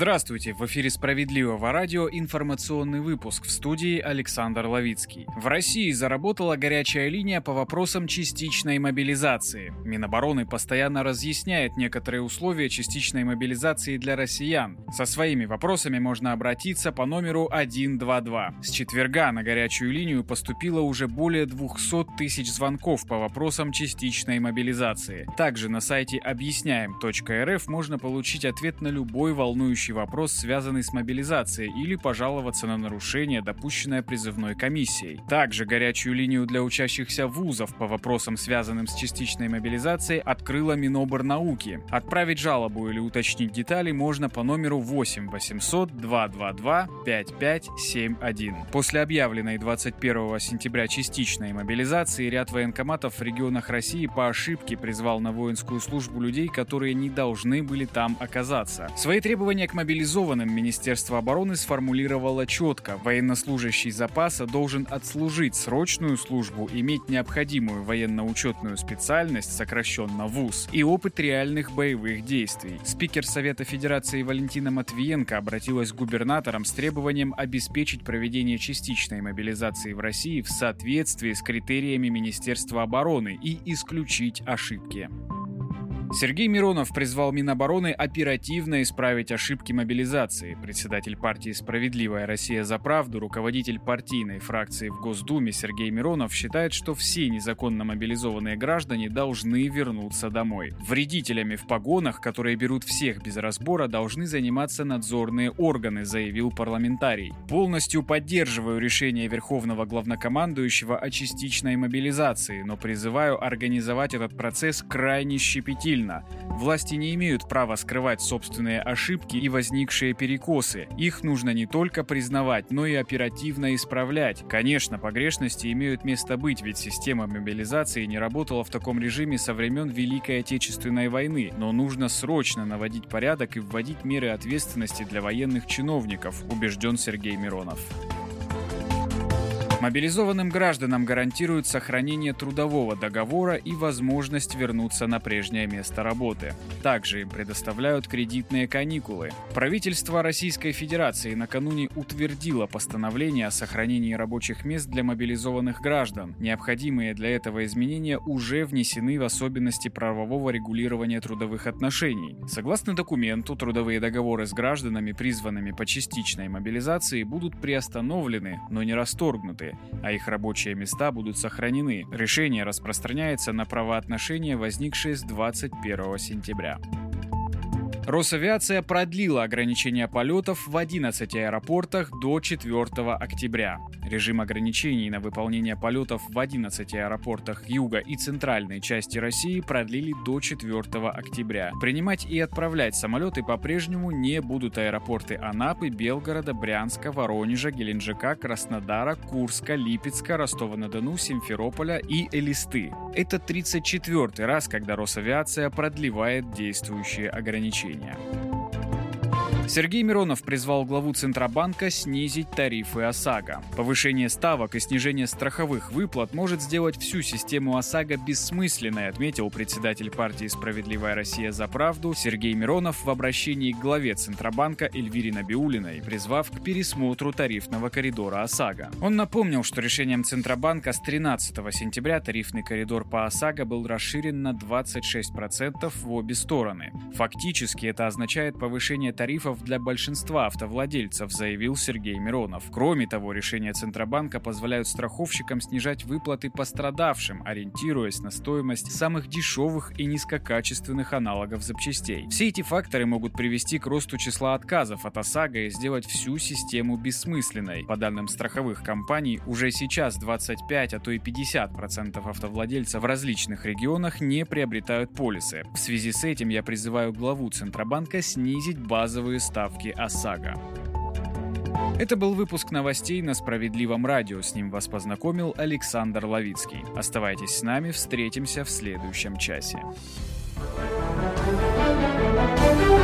Здравствуйте! В эфире Справедливого радио информационный выпуск в студии Александр Ловицкий. В России заработала горячая линия по вопросам частичной мобилизации. Минобороны постоянно разъясняет некоторые условия частичной мобилизации для россиян. Со своими вопросами можно обратиться по номеру 122. С четверга на горячую линию поступило уже более 200 тысяч звонков по вопросам частичной мобилизации. Также на сайте объясняем.рф можно получить ответ на любой волнующий волнующий вопрос, связанный с мобилизацией, или пожаловаться на нарушение, допущенное призывной комиссией. Также горячую линию для учащихся вузов по вопросам, связанным с частичной мобилизацией, открыла Миноборнауки. Отправить жалобу или уточнить детали можно по номеру 8 800 222 5571. После объявленной 21 сентября частичной мобилизации ряд военкоматов в регионах России по ошибке призвал на воинскую службу людей, которые не должны были там оказаться. Свои требования к мобилизованным Министерство обороны сформулировало четко. Военнослужащий запаса должен отслужить срочную службу, иметь необходимую военно-учетную специальность, сокращенно ВУЗ, и опыт реальных боевых действий. Спикер Совета Федерации Валентина Матвиенко обратилась к губернаторам с требованием обеспечить проведение частичной мобилизации в России в соответствии с критериями Министерства обороны и исключить ошибки. Сергей Миронов призвал Минобороны оперативно исправить ошибки мобилизации. Председатель партии «Справедливая Россия за правду», руководитель партийной фракции в Госдуме Сергей Миронов считает, что все незаконно мобилизованные граждане должны вернуться домой. Вредителями в погонах, которые берут всех без разбора, должны заниматься надзорные органы, заявил парламентарий. Полностью поддерживаю решение Верховного главнокомандующего о частичной мобилизации, но призываю организовать этот процесс крайне щепетильно сильно. Власти не имеют права скрывать собственные ошибки и возникшие перекосы. Их нужно не только признавать, но и оперативно исправлять. Конечно, погрешности имеют место быть, ведь система мобилизации не работала в таком режиме со времен Великой Отечественной войны, но нужно срочно наводить порядок и вводить меры ответственности для военных чиновников, убежден Сергей Миронов. Мобилизованным гражданам гарантируют сохранение трудового договора и возможность вернуться на прежнее место работы. Также им предоставляют кредитные каникулы. Правительство Российской Федерации накануне утвердило постановление о сохранении рабочих мест для мобилизованных граждан. Необходимые для этого изменения уже внесены в особенности правового регулирования трудовых отношений. Согласно документу, трудовые договоры с гражданами, призванными по частичной мобилизации, будут приостановлены, но не расторгнуты а их рабочие места будут сохранены. Решение распространяется на правоотношения, возникшие с 21 сентября. Росавиация продлила ограничения полетов в 11 аэропортах до 4 октября. Режим ограничений на выполнение полетов в 11 аэропортах юга и центральной части России продлили до 4 октября. Принимать и отправлять самолеты по-прежнему не будут аэропорты Анапы, Белгорода, Брянска, Воронежа, Геленджика, Краснодара, Курска, Липецка, Ростова-на-Дону, Симферополя и Элисты. Это 34 раз, когда Росавиация продлевает действующие ограничения. Сергей Миронов призвал главу Центробанка снизить тарифы ОСАГО. Повышение ставок и снижение страховых выплат может сделать всю систему ОСАГО бессмысленной, отметил председатель партии «Справедливая Россия за правду» Сергей Миронов в обращении к главе Центробанка Эльвире Набиулиной, призвав к пересмотру тарифного коридора ОСАГО. Он напомнил, что решением Центробанка с 13 сентября тарифный коридор по ОСАГО был расширен на 26% в обе стороны. Фактически это означает повышение тарифов для большинства автовладельцев, заявил Сергей Миронов. Кроме того, решения Центробанка позволяют страховщикам снижать выплаты пострадавшим, ориентируясь на стоимость самых дешевых и низкокачественных аналогов запчастей. Все эти факторы могут привести к росту числа отказов от ОСАГО и сделать всю систему бессмысленной. По данным страховых компаний, уже сейчас 25, а то и 50% автовладельцев в различных регионах не приобретают полисы. В связи с этим я призываю главу Центробанка снизить базовые ставки ОСАГО. Это был выпуск новостей на Справедливом радио. С ним вас познакомил Александр Ловицкий. Оставайтесь с нами, встретимся в следующем часе. thank you